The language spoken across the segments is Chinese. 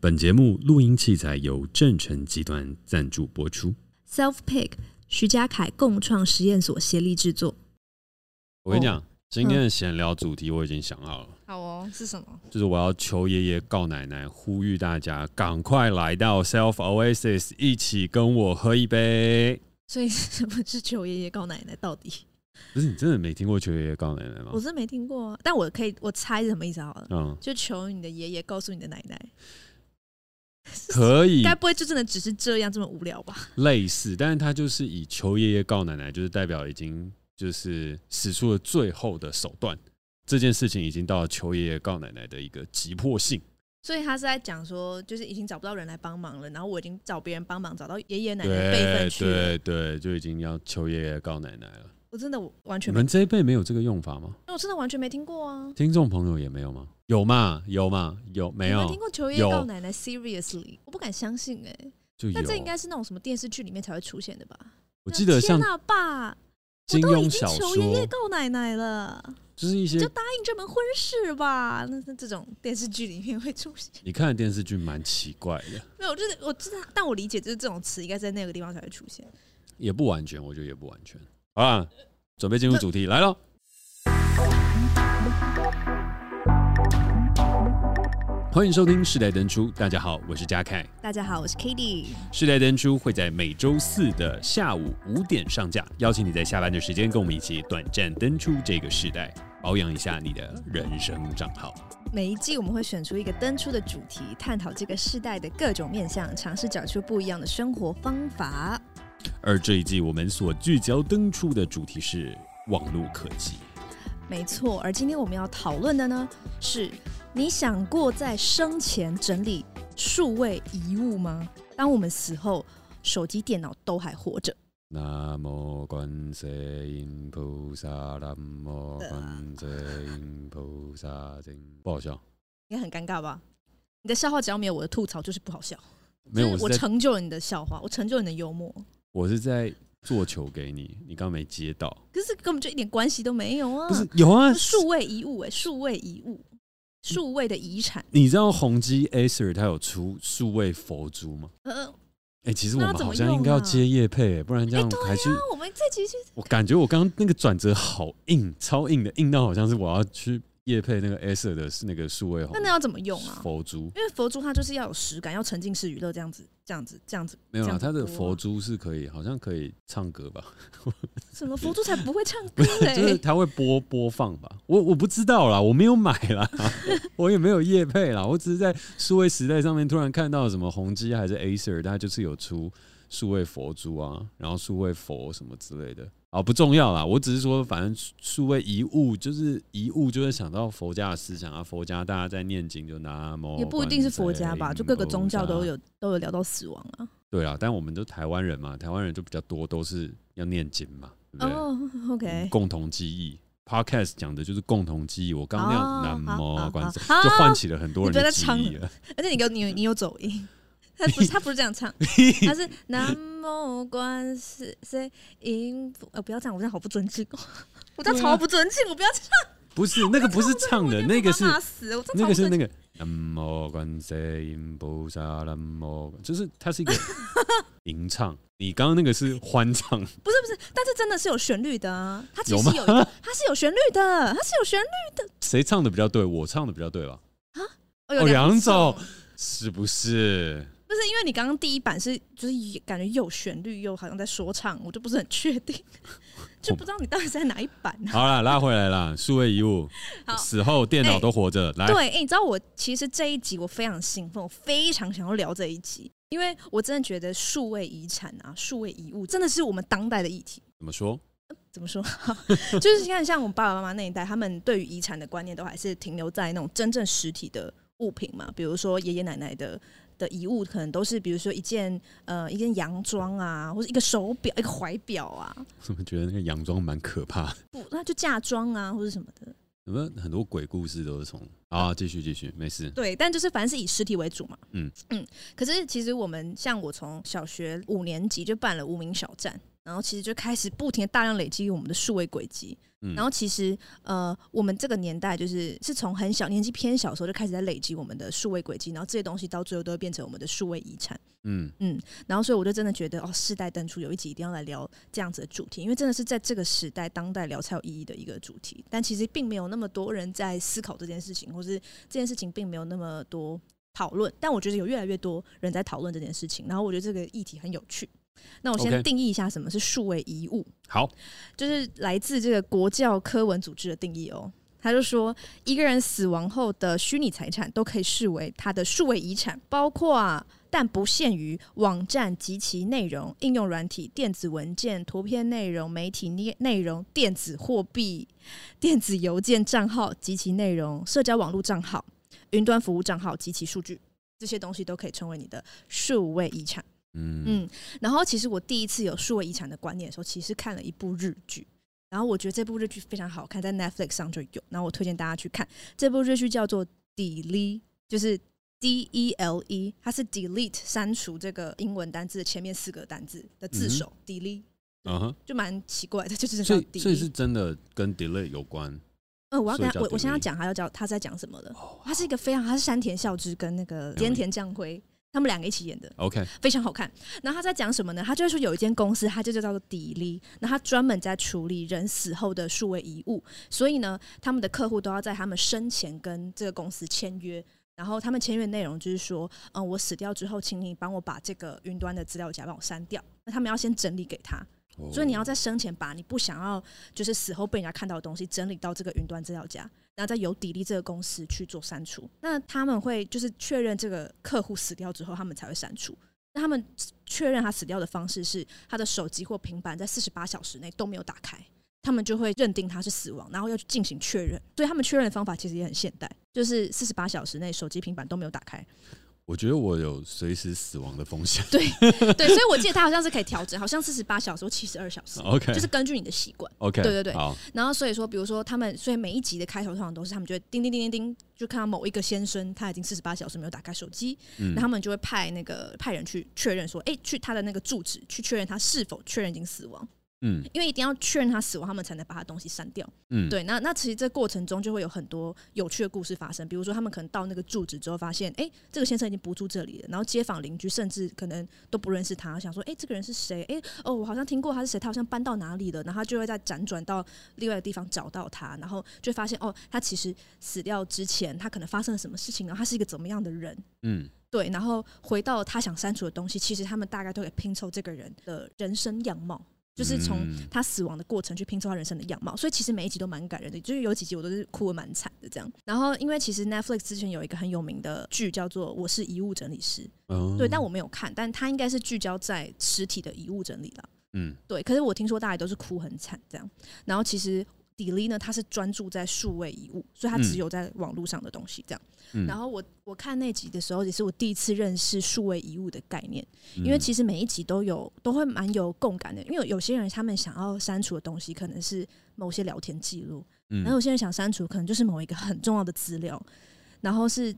本节目录音器材由正成集团赞助播出。Self Pick 徐家凯共创实验所协力制作。我跟你讲，今天的闲聊主题我已经想好了。好哦，是什么？就是我要求爷爷告奶奶，呼吁大家赶快来到 Self Oasis，一起跟我喝一杯。所以什么是求爷爷告奶奶？到底？不是你真的没听过求爷爷告奶奶吗？我是没听过啊，但我可以，我猜是什么意思好了。嗯，就求你的爷爷告诉你的奶奶。可以，该不会就真的只是这样这么无聊吧？类似，但是他就是以求爷爷告奶奶，就是代表已经就是使出了最后的手段，这件事情已经到了求爷爷告奶奶的一个急迫性。所以他是在讲说，就是已经找不到人来帮忙了，然后我已经找别人帮忙，找到爷爷奶奶的辈分去对对，就已经要求爷爷告奶奶了。我真的完全没，你们这一辈没有这个用法吗？我真的完全没听过啊！听众朋友也没有吗？有嘛？有嘛？有没有？没听过求爷爷告奶奶？Seriously，我不敢相信哎、那这应该是那种什么电视剧里面才会出现的吧？我记得像爸，金庸小说，求爷爷告奶奶了，就是一些就答应这门婚事吧？那那这种电视剧里面会出现。你看的电视剧蛮奇怪的。没有，就是我知道，但我理解就是这种词应该在那个地方才会出现。也不完全，我觉得也不完全。好啊，准备进入主题来了。欢迎收听世代登出，大家好，我是嘉凯。大家好，我是 Cady。世代登出会在每周四的下午五点上架，邀请你在下班的时间跟我们一起短暂登出这个世代，保养一下你的人生账号。每一季我们会选出一个登出的主题，探讨这个世代的各种面向，尝试找出不一样的生活方法。而这一季我们所聚焦登出的主题是网络科技，没错。而今天我们要讨论的呢，是你想过在生前整理数位遗物吗？当我们死后，手机、电脑都还活着。南无观世音菩萨，南无观世音菩萨。不好笑，应该很尴尬吧？你的笑话只要没有我的吐槽，就是不好笑。没有，我成就了你的笑话，我成就了你的幽默。我是在做球给你，你刚刚没接到，可是根本就一点关系都没有啊！不是有啊，数位遗物哎、欸，数位遗物，数位的遗产。你知道宏基 Acer 它有出数位佛珠吗？呃，哎、欸，其实我们好像应该要接叶配、欸，不然这样还是、欸啊、我们这集去。我感觉我刚刚那个转折好硬，超硬的，硬到好像是我要去。业配那个 Acer 的是那个数位，那那要怎么用啊？佛珠，因为佛珠它就是要有实感，要沉浸式娱乐这样子，这样子，这样子。没有啊，它的佛珠是可以，好像可以唱歌吧？什么佛珠才不会唱 歌、嘞？就是它会播播放吧？我我不知道啦，我没有买啦，我也没有叶配啦，我只是在数位时代上面突然看到什么宏基还是 Acer，它就是有出数位佛珠啊，然后数位佛什么之类的。啊，不重要啦，我只是说，反正数位遗物就是遗物，就会想到佛家的思想啊。佛家大家在念经，就拿也不一定是佛家吧，就各个宗教都有都有聊到死亡啊。对啊，但我们都台湾人嘛，台湾人就比较多，都是要念经嘛，对不对？哦，OK，嗯，共同记忆。Podcast 讲的就是共同记忆。我刚刚那样南无观世，就唤起了很多人的记忆了。而且你有你你有走音。他不是他不是这样唱，他是南无观世音。呃，不要这样，我这样好不尊敬哦。我这样超不尊敬，我不要唱。不是那个不是唱的，那个是那个是那个南无观世音菩萨，南无就是它是一个 吟唱。你刚刚那个是欢唱，不是不是，但是真的是有旋律的啊。它其实有，它是有旋律的，它是有旋律的。谁唱的比较对？我唱的比较对吧？啊，哦，两种是不是？不是因为你刚刚第一版是就是感觉又有旋律又好像在说唱，我就不是很确定，就不知道你到底在哪一版啊。好了，拉回来了，数位遗物，死后电脑都活着。欸、来，对，哎、欸，你知道我其实这一集我非常兴奋，我非常想要聊这一集，因为我真的觉得数位遗产啊，数位遗物真的是我们当代的议题。怎么说？怎么说？就是你看，像我们爸爸妈妈那一代，他们对于遗产的观念都还是停留在那种真正实体的物品嘛，比如说爷爷奶奶的。的遗物可能都是，比如说一件呃一件洋装啊，或者一个手表、一个怀表啊。怎么觉得那个洋装蛮可怕的？不，那就嫁妆啊，或者什么的。有没有很多鬼故事都是从啊？继续继续，没事。对，但就是反正是以实体为主嘛。嗯嗯。可是其实我们像我从小学五年级就办了无名小站，然后其实就开始不停的大量累积我们的数位轨迹。嗯、然后其实呃，我们这个年代就是是从很小年纪偏小的时候就开始在累积我们的数位轨迹，然后这些东西到最后都会变成我们的数位遗产。嗯嗯，然后所以我就真的觉得哦，世代登出有一集一定要来聊这样子的主题，因为真的是在这个时代当代聊才有意义的一个主题。但其实并没有那么多人在思考这件事情，或是这件事情并没有那么多讨论。但我觉得有越来越多人在讨论这件事情，然后我觉得这个议题很有趣。那我先定义一下什么是数位遗物。好，就是来自这个国教科文组织的定义哦。他就说，一个人死亡后的虚拟财产都可以视为他的数位遗产，包括啊，但不限于网站及其内容、应用软体、电子文件、图片内容、媒体内内容、电子货币、电子邮件账号及其内容、社交网络账号、云端服务账号及其数据，这些东西都可以称为你的数位遗产。嗯。嗯，然后其实我第一次有数位遗产的观念的时候，其实看了一部日剧，然后我觉得这部日剧非常好看，在 Netflix 上就有，然后我推荐大家去看。这部日剧，叫做 Delete，就是 D E L E，它是 delete 删除这个英文单字的前面四个单字的字首、嗯、delete，嗯哼，就蛮奇怪的，就是所以所以是真的跟 delete 有关。嗯，我要跟他我我现在要讲他要讲他在讲什么的，他是一个非常他是山田孝之跟那个菅田将晖。他们两个一起演的，OK，非常好看。然后他在讲什么呢？他就是说有一间公司，它就叫做 Delete，那他专门在处理人死后的数位遗物。所以呢，他们的客户都要在他们生前跟这个公司签约。然后他们签约内容就是说，嗯，我死掉之后，请你帮我把这个云端的资料夹帮我删掉。那他们要先整理给他。所以你要在生前把你不想要，就是死后被人家看到的东西整理到这个云端资料夹，然后再由 Delete 这个公司去做删除。那他们会就是确认这个客户死掉之后，他们才会删除。那他们确认他死掉的方式是，他的手机或平板在四十八小时内都没有打开，他们就会认定他是死亡，然后要去进行确认。所以他们确认的方法其实也很现代，就是四十八小时内手机、平板都没有打开。我觉得我有随时死亡的风险。对对，所以我记得他好像是可以调整，好像四十八小时或七十二小时。OK，就是根据你的习惯。OK，对对对。好。然后所以说，比如说他们，所以每一集的开头通常都是他们就会叮叮叮叮叮，就看到某一个先生他已经四十八小时没有打开手机，嗯，那他们就会派那个派人去确认说，哎，去他的那个住址去确认他是否确认已经死亡。嗯，因为一定要确认他死亡，他们才能把他东西删掉。嗯，对，那那其实这过程中就会有很多有趣的故事发生。比如说，他们可能到那个住址之后，发现，哎、欸，这个先生已经不住这里了。然后街坊邻居甚至可能都不认识他，想说，哎、欸，这个人是谁？哎、欸，哦，我好像听过他是谁，他好像搬到哪里了。然后他就会再辗转到另外的地方找到他，然后就发现，哦，他其实死掉之前，他可能发生了什么事情，然后他是一个怎么样的人？嗯，对。然后回到他想删除的东西，其实他们大概都可以拼凑这个人的人生样貌。就是从他死亡的过程去拼凑他人生的样貌，所以其实每一集都蛮感人的，就是有几集我都是哭的蛮惨的这样。然后因为其实 Netflix 之前有一个很有名的剧叫做《我是遗物整理师》，对，但我没有看，但它应该是聚焦在实体的遗物整理了，嗯，对。可是我听说大家都是哭很惨这样，然后其实。Delete 呢，他是专注在数位遗物，所以他只有在网络上的东西这样。嗯、然后我我看那集的时候，也是我第一次认识数位遗物的概念，因为其实每一集都有都会蛮有共感的。因为有些人他们想要删除的东西，可能是某些聊天记录，然后有些人想删除，可能就是某一个很重要的资料，然后是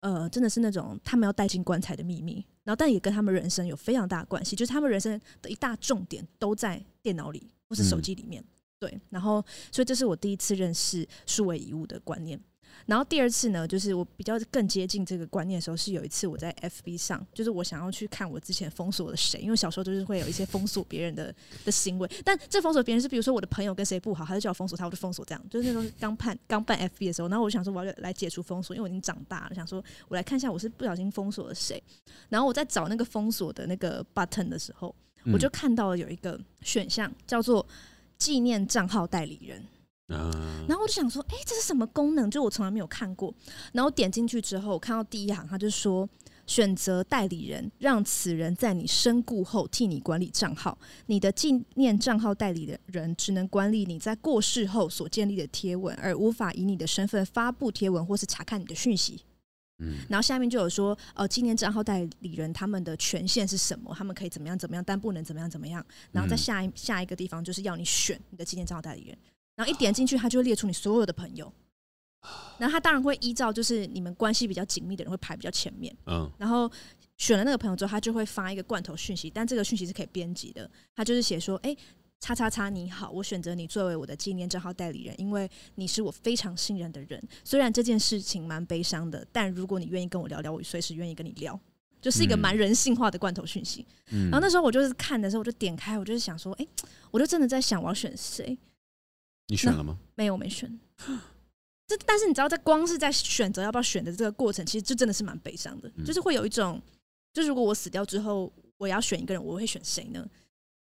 呃，真的是那种他们要带进棺材的秘密，然后但也跟他们人生有非常大的关系，就是他们人生的一大重点都在电脑里或是手机里面。嗯对，然后所以这是我第一次认识数位遗物的观念。然后第二次呢，就是我比较更接近这个观念的时候，是有一次我在 FB 上，就是我想要去看我之前封锁了谁，因为小时候就是会有一些封锁别人的的行为。但这封锁别人是，比如说我的朋友跟谁不好，他就叫我封锁他，我就封锁这样。就是那时候刚办刚办 FB 的时候，然后我就想说我要来解除封锁，因为我已经长大了，想说我来看一下我是不小心封锁了谁。然后我在找那个封锁的那个 button 的时候，我就看到了有一个选项叫做。纪念账号代理人，然后我就想说，哎，这是什么功能？就我从来没有看过。然后点进去之后，我看到第一行，他就说，选择代理人，让此人在你身故后替你管理账号。你的纪念账号代理的人只能管理你在过世后所建立的贴文，而无法以你的身份发布贴文或是查看你的讯息。嗯，然后下面就有说，呃，纪念账号代理人他们的权限是什么？他们可以怎么样怎么样，但不能怎么样怎么样。然后在下一下一个地方就是要你选你的纪念账号代理人，然后一点进去，他就会列出你所有的朋友。然后他当然会依照就是你们关系比较紧密的人会排比较前面。嗯，然后选了那个朋友之后，他就会发一个罐头讯息，但这个讯息是可以编辑的。他就是写说，哎。叉叉叉你好，我选择你作为我的纪念账号代理人，因为你是我非常信任的人。虽然这件事情蛮悲伤的，但如果你愿意跟我聊聊，我随时愿意跟你聊。就是一个蛮人性化的罐头讯息。嗯、然后那时候我就是看的时候，我就点开，我就是想说，哎、欸，我就真的在想我要选谁。你选了吗？没有，没选。这但是你知道，在光是在选择要不要选的这个过程，其实就真的是蛮悲伤的。嗯、就是会有一种，就是如果我死掉之后，我要选一个人，我会选谁呢？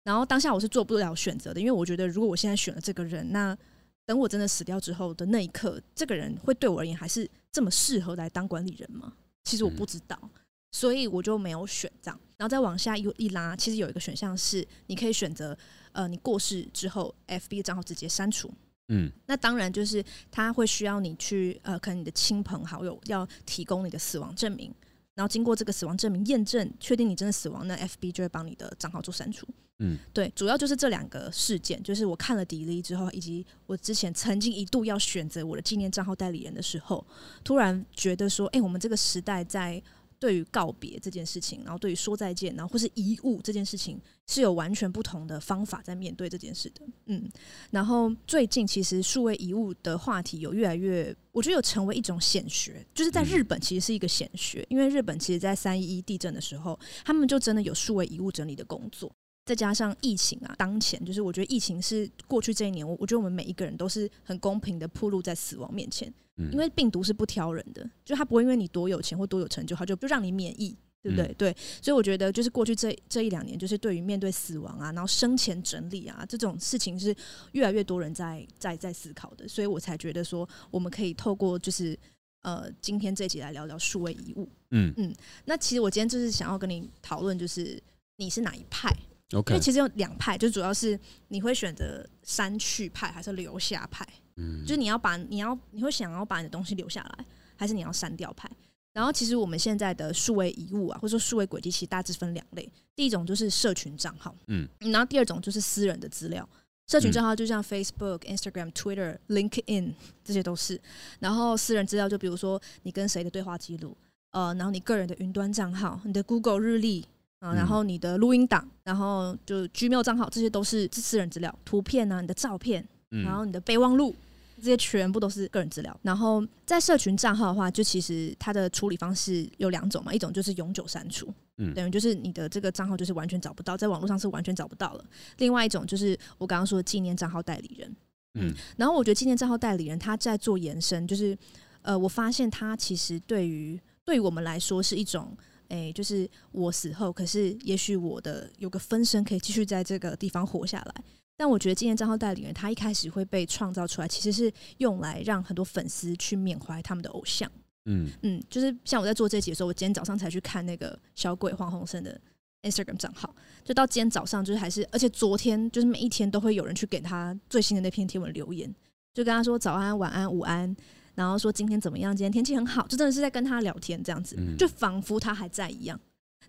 然后当下我是做不了选择的，因为我觉得如果我现在选了这个人，那等我真的死掉之后的那一刻，这个人会对我而言还是这么适合来当管理人吗？其实我不知道。嗯所以我就没有选这样，然后再往下一一拉，其实有一个选项是你可以选择，呃，你过世之后，FB 账号直接删除。嗯，那当然就是他会需要你去，呃，可能你的亲朋好友要提供你的死亡证明，然后经过这个死亡证明验证，确定你真的死亡，那 FB 就会帮你的账号做删除。嗯，对，主要就是这两个事件，就是我看了 delete 之后，以及我之前曾经一度要选择我的纪念账号代理人的时候，突然觉得说，哎、欸，我们这个时代在。对于告别这件事情，然后对于说再见，然后或是遗物这件事情，是有完全不同的方法在面对这件事的。嗯，然后最近其实数位遗物的话题有越来越，我觉得有成为一种显学，就是在日本其实是一个显学，因为日本其实在三一一地震的时候，他们就真的有数位遗物整理的工作。再加上疫情啊，当前就是我觉得疫情是过去这一年，我我觉得我们每一个人都是很公平的铺露在死亡面前，因为病毒是不挑人的，就他不会因为你多有钱或多有成就，他就就让你免疫，对不对？对，所以我觉得就是过去这这一两年，就是对于面对死亡啊，然后生前整理啊这种事情，是越来越多人在在在思考的，所以我才觉得说我们可以透过就是呃今天这集来聊聊数位遗物，嗯。嗯，那其实我今天就是想要跟你讨论，就是你是哪一派？Okay. 因为其实有两派，就主要是你会选择删去派还是留下派，嗯，就是你要把你要你会想要把你的东西留下来，还是你要删掉派？然后其实我们现在的数位遗物啊，或者说数位轨迹，其实大致分两类，第一种就是社群账号，嗯，然后第二种就是私人的资料。社群账号就像 Facebook、Instagram、Twitter、LinkedIn 这些都是，然后私人资料就比如说你跟谁的对话记录，呃，然后你个人的云端账号，你的 Google 日历。啊，然后你的录音档，然后就 Gmail 账号，这些都是私人资料，图片啊，你的照片，然后你的备忘录，这些全部都是个人资料。然后在社群账号的话，就其实它的处理方式有两种嘛，一种就是永久删除，嗯，等于就是你的这个账号就是完全找不到，在网络上是完全找不到了。另外一种就是我刚刚说的纪念账号代理人，嗯，然后我觉得纪念账号代理人他在做延伸，就是呃，我发现他其实对于对于我们来说是一种。哎，就是我死后，可是也许我的有个分身可以继续在这个地方活下来。但我觉得今天账号代理人他一开始会被创造出来，其实是用来让很多粉丝去缅怀他们的偶像。嗯嗯，就是像我在做这集的时候，我今天早上才去看那个小鬼黄鸿升的 Instagram 账号，就到今天早上，就是还是，而且昨天就是每一天都会有人去给他最新的那篇贴文留言，就跟他说早安、晚安、午安。然后说今天怎么样？今天天气很好，就真的是在跟他聊天这样子，就仿佛他还在一样。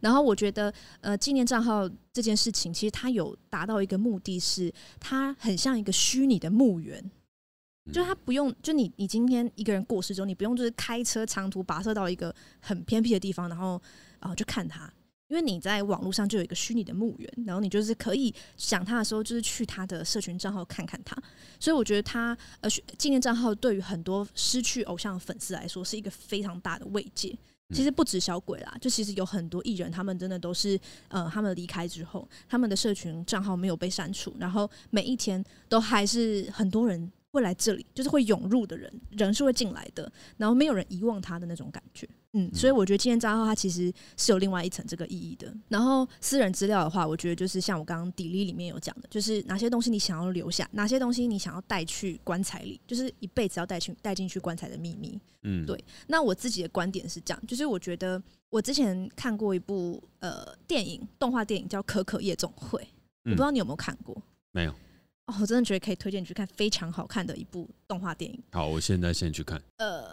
然后我觉得，呃，纪念账号这件事情，其实它有达到一个目的是，它很像一个虚拟的墓园，就他不用，就你你今天一个人过世之后，你不用就是开车长途跋涉到一个很偏僻的地方，然后然后去看他。因为你在网络上就有一个虚拟的墓园，然后你就是可以想他的时候，就是去他的社群账号看看他。所以我觉得他呃纪念账号对于很多失去偶像的粉丝来说是一个非常大的慰藉。其实不止小鬼啦，就其实有很多艺人，他们真的都是呃他们离开之后，他们的社群账号没有被删除，然后每一天都还是很多人。会来这里，就是会涌入的人，人是会进来的，然后没有人遗忘他的那种感觉，嗯，所以我觉得纪念账号它其实是有另外一层这个意义的。然后私人资料的话，我觉得就是像我刚刚 delete 里面有讲的，就是哪些东西你想要留下，哪些东西你想要带去棺材里，就是一辈子要带去带进去棺材的秘密。嗯，对。那我自己的观点是这样，就是我觉得我之前看过一部呃电影，动画电影叫《可可夜总会》，我不知道你有没有看过？没有。哦，我真的觉得可以推荐你去看，非常好看的一部动画电影。好，我现在先去看。呃，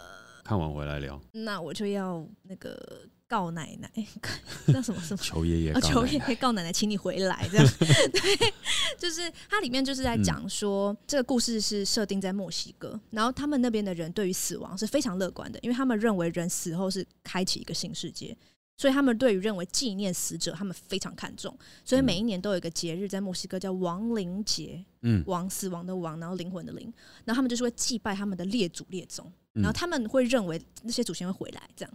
看完回来聊。那我就要那个告奶奶，那什么什么？求爷爷，求爷爷告奶奶，请你回来。这样，对，就是它里面就是在讲说，嗯、这个故事是设定在墨西哥，然后他们那边的人对于死亡是非常乐观的，因为他们认为人死后是开启一个新世界。所以他们对于认为纪念死者，他们非常看重，所以每一年都有一个节日在墨西哥叫亡灵节，嗯，亡死亡的亡，然后灵魂的灵，然后他们就是会祭拜他们的列祖列宗，然后他们会认为那些祖先会回来，这样，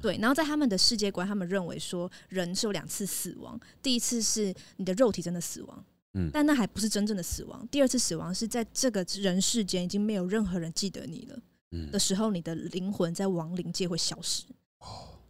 对，然后在他们的世界观，他们认为说人是有两次死亡，第一次是你的肉体真的死亡，嗯，但那还不是真正的死亡，第二次死亡是在这个人世间已经没有任何人记得你了，嗯，的时候，你的灵魂在亡灵界会消失。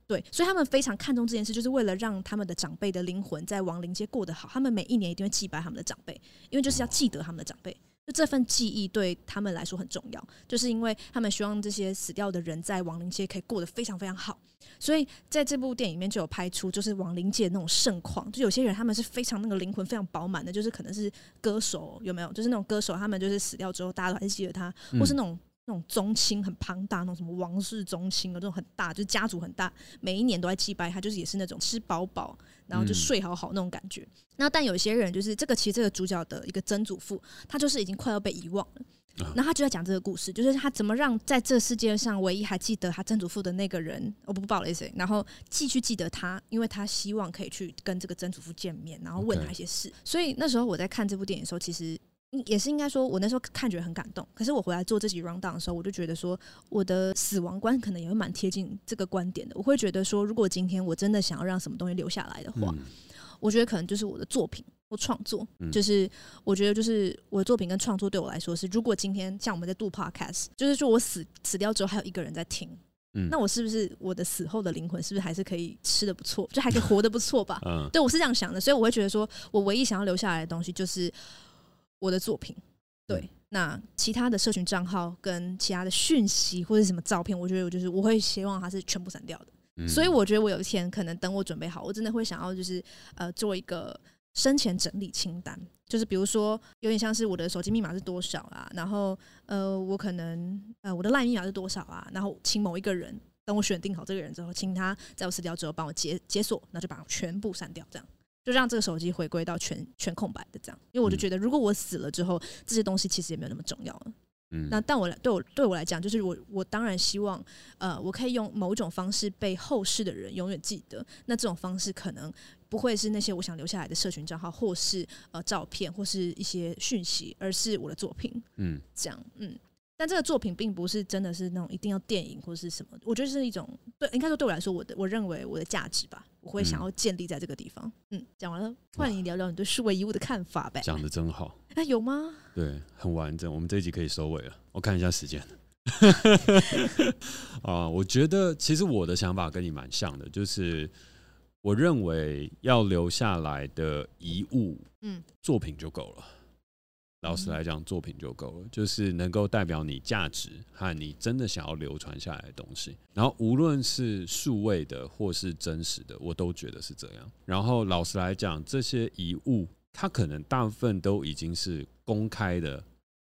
对，所以他们非常看重这件事，就是为了让他们的长辈的灵魂在亡灵界过得好。他们每一年一定会祭拜他们的长辈，因为就是要记得他们的长辈，就这份记忆对他们来说很重要。就是因为他们希望这些死掉的人在亡灵界可以过得非常非常好，所以在这部电影里面就有拍出就是亡灵界那种盛况。就有些人他们是非常那个灵魂非常饱满的，就是可能是歌手有没有？就是那种歌手，他们就是死掉之后大家都还是记得他，或是那种。那种宗亲很庞大，那种什么王室宗亲啊，这种很大，就是家族很大，每一年都在祭拜他，就是也是那种吃饱饱，然后就睡好好那种感觉。嗯、那但有些人就是这个，其实这个主角的一个曾祖父，他就是已经快要被遗忘了。那、啊、他就在讲这个故事，就是他怎么让在这世界上唯一还记得他曾祖父的那个人，我不不报了谁，然后继续记得他，因为他希望可以去跟这个曾祖父见面，然后问他一些事。所以那时候我在看这部电影的时候，其实。也是应该说，我那时候看觉得很感动。可是我回来做这集 round down 的时候，我就觉得说，我的死亡观可能也会蛮贴近这个观点的。我会觉得说，如果今天我真的想要让什么东西留下来的话，嗯、我觉得可能就是我的作品或创作。嗯、就是我觉得，就是我的作品跟创作对我来说是，如果今天像我们在录 podcast，就是说我死死掉之后还有一个人在听，嗯、那我是不是我的死后的灵魂是不是还是可以吃的不错，就还可以活得不错吧？嗯、对我是这样想的，所以我会觉得说，我唯一想要留下来的东西就是。我的作品，对，嗯、那其他的社群账号跟其他的讯息或者什么照片，我觉得我就是我会希望它是全部删掉的。嗯、所以我觉得我有一天可能等我准备好，我真的会想要就是呃做一个生前整理清单，就是比如说有点像是我的手机密码是多少啊，然后呃我可能呃我的 LINE 密码是多少啊，然后请某一个人等我选定好这个人之后，请他在我死掉之后帮我解解锁，那就把它全部删掉，这样。就让这个手机回归到全全空白的这样，因为我就觉得，如果我死了之后，这些东西其实也没有那么重要了。嗯，那但我来对我对我来讲，就是我我当然希望，呃，我可以用某种方式被后世的人永远记得。那这种方式可能不会是那些我想留下来的社群账号，或是呃照片，或是一些讯息，而是我的作品。嗯，这样，嗯。但这个作品并不是真的是那种一定要电影或是什么，我觉得是一种对，应该说对我来说，我的我认为我的价值吧，我会想要建立在这个地方。嗯，讲完了，换你聊聊你对数位遗物的看法呗。讲的真好。哎，有吗？对，很完整。我们这一集可以收尾了。我看一下时间。啊，我觉得其实我的想法跟你蛮像的，就是我认为要留下来的遗物，嗯，作品就够了。老实来讲，作品就够了，就是能够代表你价值和你真的想要流传下来的东西。然后，无论是数位的或是真实的，我都觉得是这样。然后，老实来讲，这些遗物它可能大部分都已经是公开的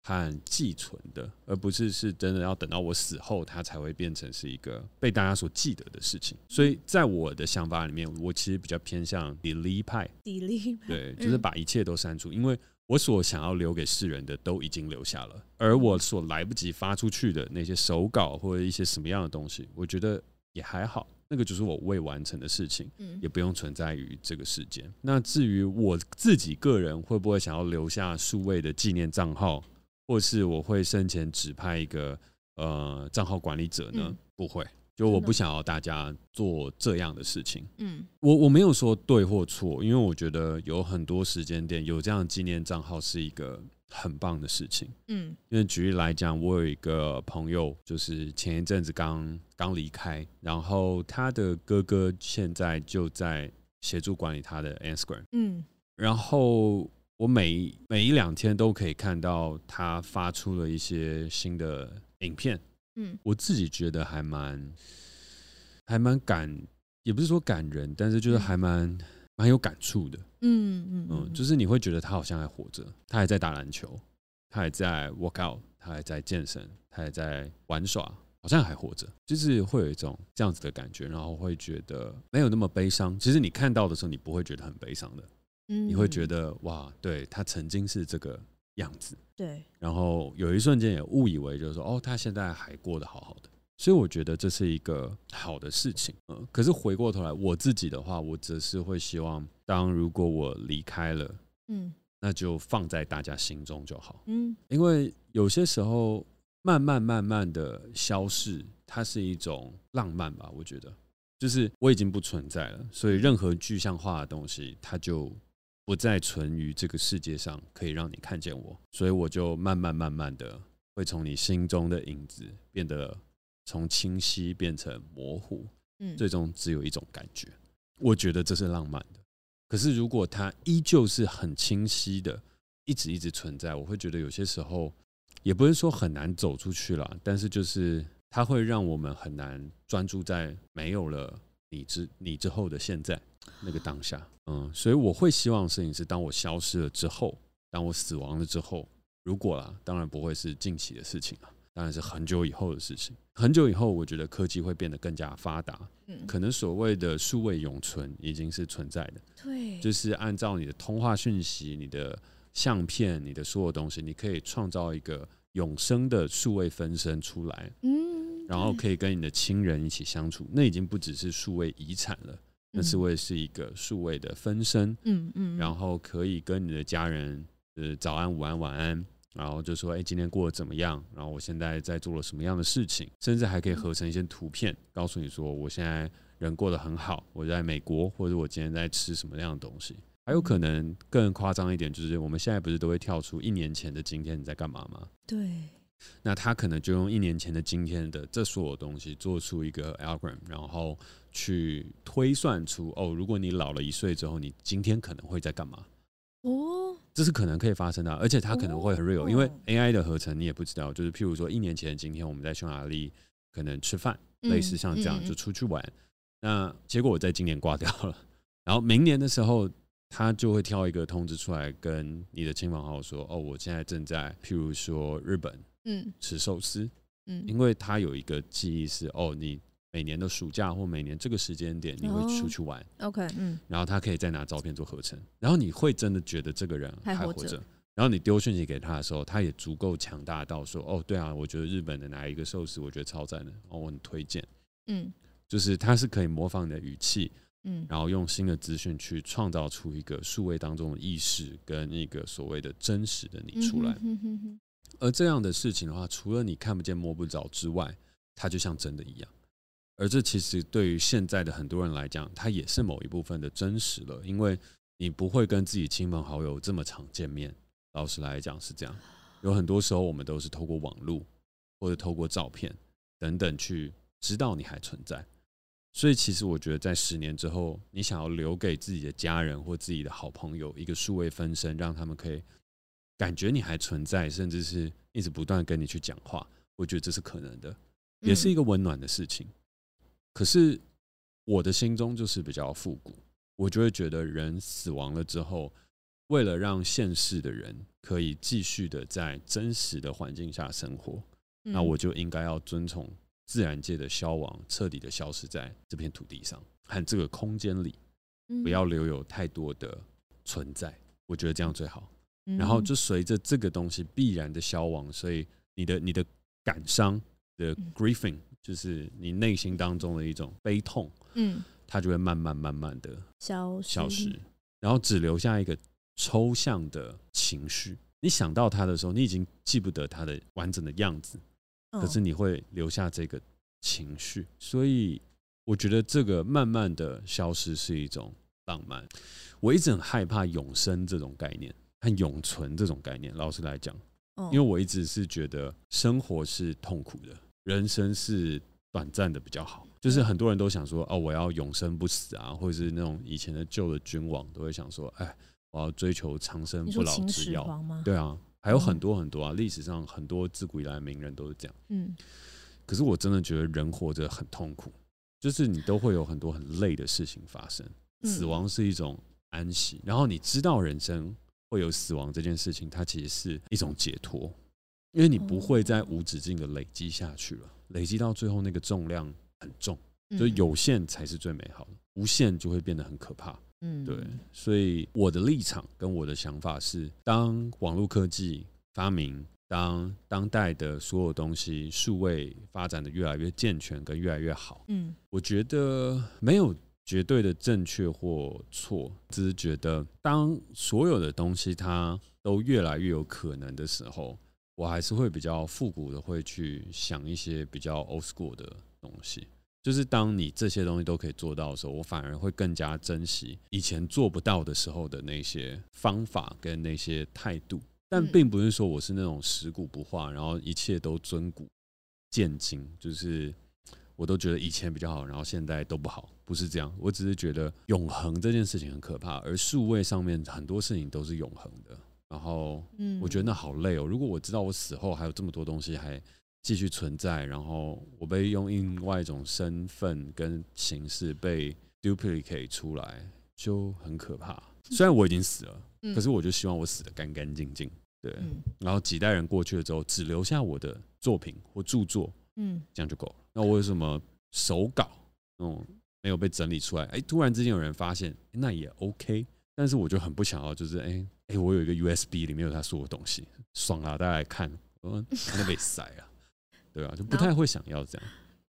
和寄存的，而不是是真的要等到我死后，它才会变成是一个被大家所记得的事情。所以在我的想法里面，我其实比较偏向 delete 派，delete 派，对，就是把一切都删除，因为。我所想要留给世人的都已经留下了，而我所来不及发出去的那些手稿或者一些什么样的东西，我觉得也还好，那个就是我未完成的事情，也不用存在于这个世间。那至于我自己个人会不会想要留下数位的纪念账号，或是我会生前指派一个呃账号管理者呢？不会。就我不想要大家做这样的事情。嗯，我我没有说对或错，因为我觉得有很多时间点有这样纪念账号是一个很棒的事情。嗯，因为举例来讲，我有一个朋友，就是前一阵子刚刚离开，然后他的哥哥现在就在协助管理他的 Instagram。嗯，然后我每每一两天都可以看到他发出了一些新的影片。嗯，我自己觉得还蛮还蛮感，也不是说感人，但是就是还蛮蛮有感触的。嗯嗯嗯，就是你会觉得他好像还活着，他还在打篮球，他还在 work out，他还在健身，他还在玩耍，好像还活着，就是会有一种这样子的感觉，然后会觉得没有那么悲伤。其实你看到的时候，你不会觉得很悲伤的，嗯，你会觉得哇，对，他曾经是这个。样子对，然后有一瞬间也误以为就是说，哦，他现在还过得好好的，所以我觉得这是一个好的事情。嗯，可是回过头来，我自己的话，我则是会希望，当如果我离开了，嗯，那就放在大家心中就好。嗯，因为有些时候慢慢慢慢的消逝，它是一种浪漫吧？我觉得，就是我已经不存在了，所以任何具象化的东西，它就。不再存于这个世界上，可以让你看见我，所以我就慢慢慢慢的会从你心中的影子变得从清晰变成模糊，嗯，最终只有一种感觉。我觉得这是浪漫的。可是如果它依旧是很清晰的，一直一直存在，我会觉得有些时候也不是说很难走出去了，但是就是它会让我们很难专注在没有了你之你之后的现在。那个当下，嗯，所以我会希望摄影师，当我消失了之后，当我死亡了之后，如果啦，当然不会是近期的事情啊，当然是很久以后的事情。很久以后，我觉得科技会变得更加发达，嗯，可能所谓的数位永存已经是存在的，对，就是按照你的通话讯息、你的相片、你的所有东西，你可以创造一个永生的数位分身出来，嗯，然后可以跟你的亲人一起相处，那已经不只是数位遗产了。那是会是一个数位的分身，嗯嗯，然后可以跟你的家人，呃，早安、午安、晚安，然后就说，哎，今天过得怎么样？然后我现在在做了什么样的事情？甚至还可以合成一些图片，告诉你说，我现在人过得很好，我在美国，或者我今天在吃什么样的东西？还有可能更夸张一点，就是我们现在不是都会跳出一年前的今天你在干嘛吗？对。那他可能就用一年前的今天的这所有东西做出一个 algorithm，然后去推算出哦，如果你老了一岁之后，你今天可能会在干嘛？哦，这是可能可以发生的，而且它可能会很 real，因为 AI 的合成你也不知道，就是譬如说一年前今天我们在匈牙利可能吃饭，类似像这样就出去玩，那结果我在今年挂掉了，然后明年的时候他就会挑一个通知出来跟你的亲朋好友说，哦，我现在正在譬如说日本。嗯，吃寿司，嗯，因为他有一个记忆是哦，你每年的暑假或每年这个时间点你会出去玩，OK，嗯，然后他可以再拿照片做合成，然后你会真的觉得这个人还活着，然后你丢讯息给他的时候，他也足够强大到说哦，对啊，我觉得日本的哪一个寿司我觉得超赞的，哦，我很推荐，嗯，就是他是可以模仿你的语气，嗯，然后用新的资讯去创造出一个数位当中的意识跟一个所谓的真实的你出来。而这样的事情的话，除了你看不见摸不着之外，它就像真的一样。而这其实对于现在的很多人来讲，它也是某一部分的真实了，因为你不会跟自己亲朋好友这么常见面。老实来讲是这样，有很多时候我们都是透过网络或者透过照片等等去知道你还存在。所以其实我觉得，在十年之后，你想要留给自己的家人或自己的好朋友一个数位分身，让他们可以。感觉你还存在，甚至是一直不断跟你去讲话，我觉得这是可能的，也是一个温暖的事情。可是我的心中就是比较复古，我就会觉得人死亡了之后，为了让现世的人可以继续的在真实的环境下生活，那我就应该要遵从自然界的消亡，彻底的消失在这片土地上和这个空间里，不要留有太多的存在。我觉得这样最好。然后就随着这个东西必然的消亡，所以你的你的感伤的 grieving，就是你内心当中的一种悲痛，嗯，它就会慢慢慢慢的消消失，然后只留下一个抽象的情绪。你想到它的时候，你已经记不得它的完整的样子，可是你会留下这个情绪。所以我觉得这个慢慢的消失是一种浪漫。我一直很害怕永生这种概念。和永存这种概念，老实来讲，因为我一直是觉得生活是痛苦的，人生是短暂的比较好。就是很多人都想说，哦，我要永生不死啊，或者是那种以前的旧的君王都会想说，哎，我要追求长生不老之药。对啊，还有很多很多啊，历史上很多自古以来的名人都是这样。嗯，可是我真的觉得人活着很痛苦，就是你都会有很多很累的事情发生。死亡是一种安息，然后你知道人生。会有死亡这件事情，它其实是一种解脱，因为你不会再无止境的累积下去了，累积到最后那个重量很重，所以有限才是最美好的，无限就会变得很可怕。嗯，对，所以我的立场跟我的想法是，当网络科技发明当当代的所有东西数位发展的越来越健全跟越来越好，嗯，我觉得没有绝对的正确或错，只是觉得当所有的东西它都越来越有可能的时候，我还是会比较复古的，会去想一些比较 old school 的东西。就是当你这些东西都可以做到的时候，我反而会更加珍惜以前做不到的时候的那些方法跟那些态度。但并不是说我是那种食古不化，然后一切都尊古见今，就是我都觉得以前比较好，然后现在都不好，不是这样。我只是觉得永恒这件事情很可怕，而数位上面很多事情都是永恒的。然后，嗯我觉得那好累哦。如果我知道我死后还有这么多东西还继续存在，然后我被用另外一种身份跟形式被 duplicate 出来，就很可怕。虽然我已经死了。可是我就希望我死的干干净净，对，然后几代人过去了之后，只留下我的作品或著作，嗯，这样就够了。那我为什么手稿那种没有被整理出来？哎，突然之间有人发现，那也 OK。但是我就很不想要，就是哎哎，我有一个 USB 里面有他所有东西，爽啊！大家来看，嗯，那被塞啊，对啊，就不太会想要这样。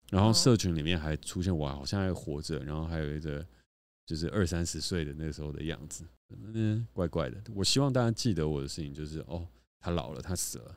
然后社群里面还出现我好像还活着，然后还有一个就是二三十岁的那个时候的样子。嗯，怪怪的。我希望大家记得我的事情，就是哦，他老了，他死了，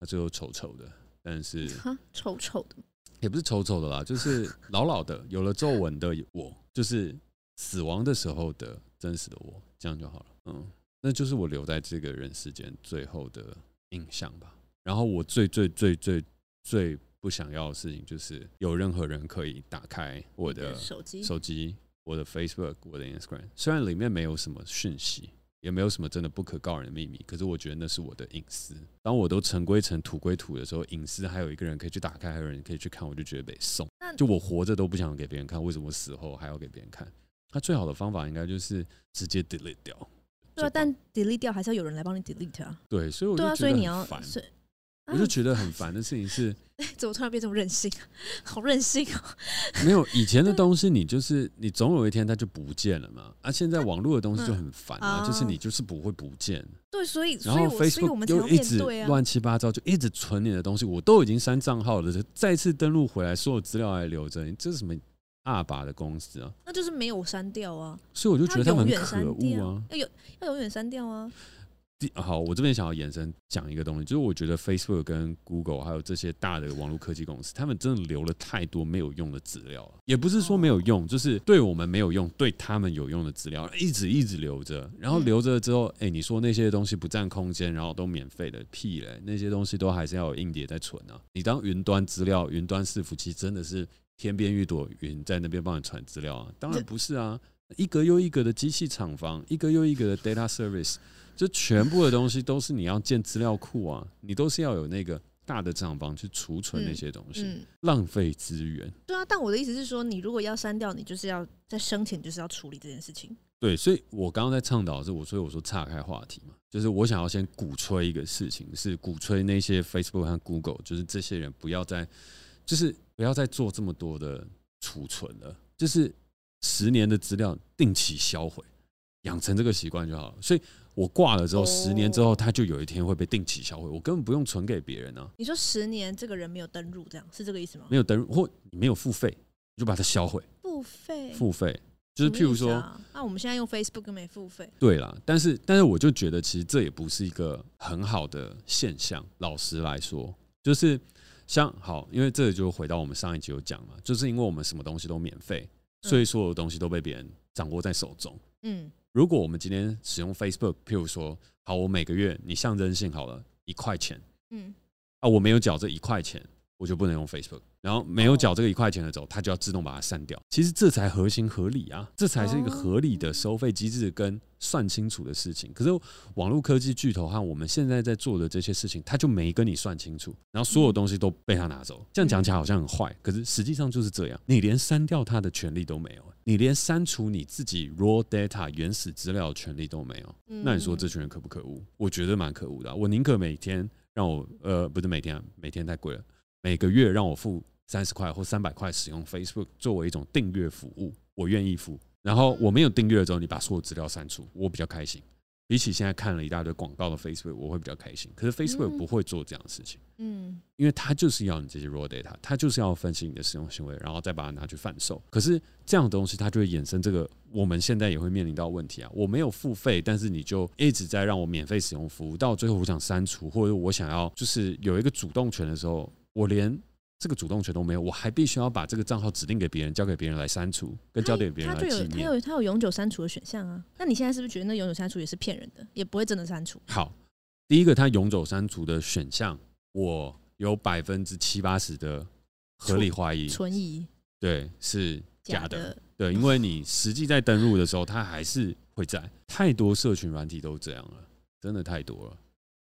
他最后丑丑的，但是 丑丑的也不是丑丑的啦，就是老老的，有了皱纹的我，就是死亡的时候的真实的我，这样就好了。嗯，那就是我留在这个人世间最后的印象吧。然后我最最最最最不想要的事情，就是有任何人可以打开我的手机手机。我的 Facebook，我的 Instagram，虽然里面没有什么讯息，也没有什么真的不可告人的秘密，可是我觉得那是我的隐私。当我都尘归尘，土归土的时候，隐私还有一个人可以去打开，还有人可以去看，我就觉得被送。就我活着都不想给别人看，为什么我死后还要给别人看？那最好的方法应该就是直接 delete 掉。对啊，但 delete 掉还是要有人来帮你 delete 啊。对，所以我就觉得很烦。对啊，所以你要我就觉得很烦的事情是，怎么突然变这么任性？好任性哦！没有以前的东西，你就是你总有一天它就不见了嘛。啊现在网络的东西就很烦啊，就是你就是不会不见。对，所以然后 Facebook 就一直乱七八糟，就一直存你的东西。我都已经删账号了，就再次登录回来，所有资料还留着。你这是什么二把的公司啊？那就是没有删掉啊。所以我就觉得他们很可恶啊！要有要永远删掉啊！好，我这边想要延伸讲一个东西，就是我觉得 Facebook 跟 Google 还有这些大的网络科技公司，他们真的留了太多没有用的资料了。也不是说没有用，就是对我们没有用，对他们有用的资料一直一直留着。然后留着之后，哎，你说那些东西不占空间，然后都免费的，屁嘞！那些东西都还是要有硬碟在存啊。你当云端资料、云端伺服器真的是天边一朵云在那边帮你传资料啊？当然不是啊，一格又一格的机器厂房，一个又一个的 data service。这全部的东西都是你要建资料库啊，你都是要有那个大的厂房去储存那些东西，嗯嗯、浪费资源。对啊，但我的意思是说，你如果要删掉，你就是要在生前就是要处理这件事情。对，所以我刚刚在倡导的是我，所以我说岔开话题嘛，就是我想要先鼓吹一个事情，是鼓吹那些 Facebook 和 Google，就是这些人不要再，就是不要再做这么多的储存了，就是十年的资料定期销毁，养成这个习惯就好了。所以。我挂了之后，十年之后，它就有一天会被定期销毁。我根本不用存给别人啊。你说十年这个人没有登入，这样是这个意思吗？没有登入，或你没有付费，你就把它销毁。付费？付费就是譬如说，那我们现在用 Facebook 没付费。对啦，但是但是我就觉得，其实这也不是一个很好的现象。老实来说，就是像好，因为这个就回到我们上一集有讲嘛，就是因为我们什么东西都免费，所以所有的东西都被别人掌握在手中。嗯。如果我们今天使用 Facebook，譬如说，好，我每个月你象征性好了一块钱，嗯，啊，我没有缴这一块钱，我就不能用 Facebook。然后没有缴这个一块钱的时候，它就要自动把它删掉。其实这才合情合理啊，这才是一个合理的收费机制跟算清楚的事情。可是网络科技巨头和我们现在在做的这些事情，他就没跟你算清楚，然后所有东西都被他拿走。这样讲起来好像很坏，可是实际上就是这样。你连删掉他的权利都没有，你连删除你自己 raw data 原始资料的权利都没有。那你说这群人可不可恶？我觉得蛮可恶的。我宁可每天让我呃，不是每天，每天太贵了，每个月让我付。三十块或三百块使用 Facebook 作为一种订阅服务，我愿意付。然后我没有订阅的时候，你把所有资料删除，我比较开心。比起现在看了一大堆广告的 Facebook，我会比较开心。可是 Facebook 不会做这样的事情，嗯，因为它就是要你这些 raw data，它就是要分析你的使用行为，然后再把它拿去贩售。可是这样的东西，它就会衍生这个我们现在也会面临到问题啊。我没有付费，但是你就一直在让我免费使用服务，到最后我想删除，或者我想要就是有一个主动权的时候，我连。这个主动权都没有，我还必须要把这个账号指定给别人，交给别人来删除，跟交给别人来纪念。他有他有永久删除的选项啊。那你现在是不是觉得那永久删除也是骗人的，也不会真的删除？好，第一个，他永久删除的选项，我有百分之七八十的合理怀疑，存疑，对，是假的，假的，对，因为你实际在登录的时候，它还是会在。太多社群软体都这样了，真的太多了。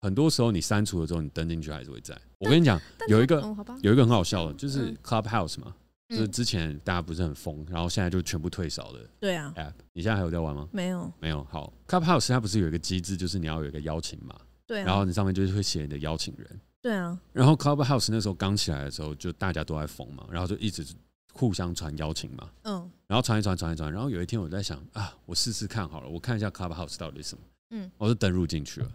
很多时候你删除了之后，你登进去还是会在。我跟你讲，有一个有一个很好笑的，就是 Clubhouse 嘛，就是之前大家不是很疯，然后现在就全部退烧的。对啊，App，你现在还有在玩吗？没有，没有。好，Clubhouse 它不是有一个机制，就是你要有一个邀请码，对，然后你上面就是会写你的邀请人。对啊。然后 Clubhouse 那时候刚起来的时候，就大家都在疯嘛，然后就一直互相传邀请嘛。嗯。然后传一传，传一传，然后有一天我在想啊，我试试看好了，我看一下 Clubhouse 到底是什么。嗯。我就登入进去了。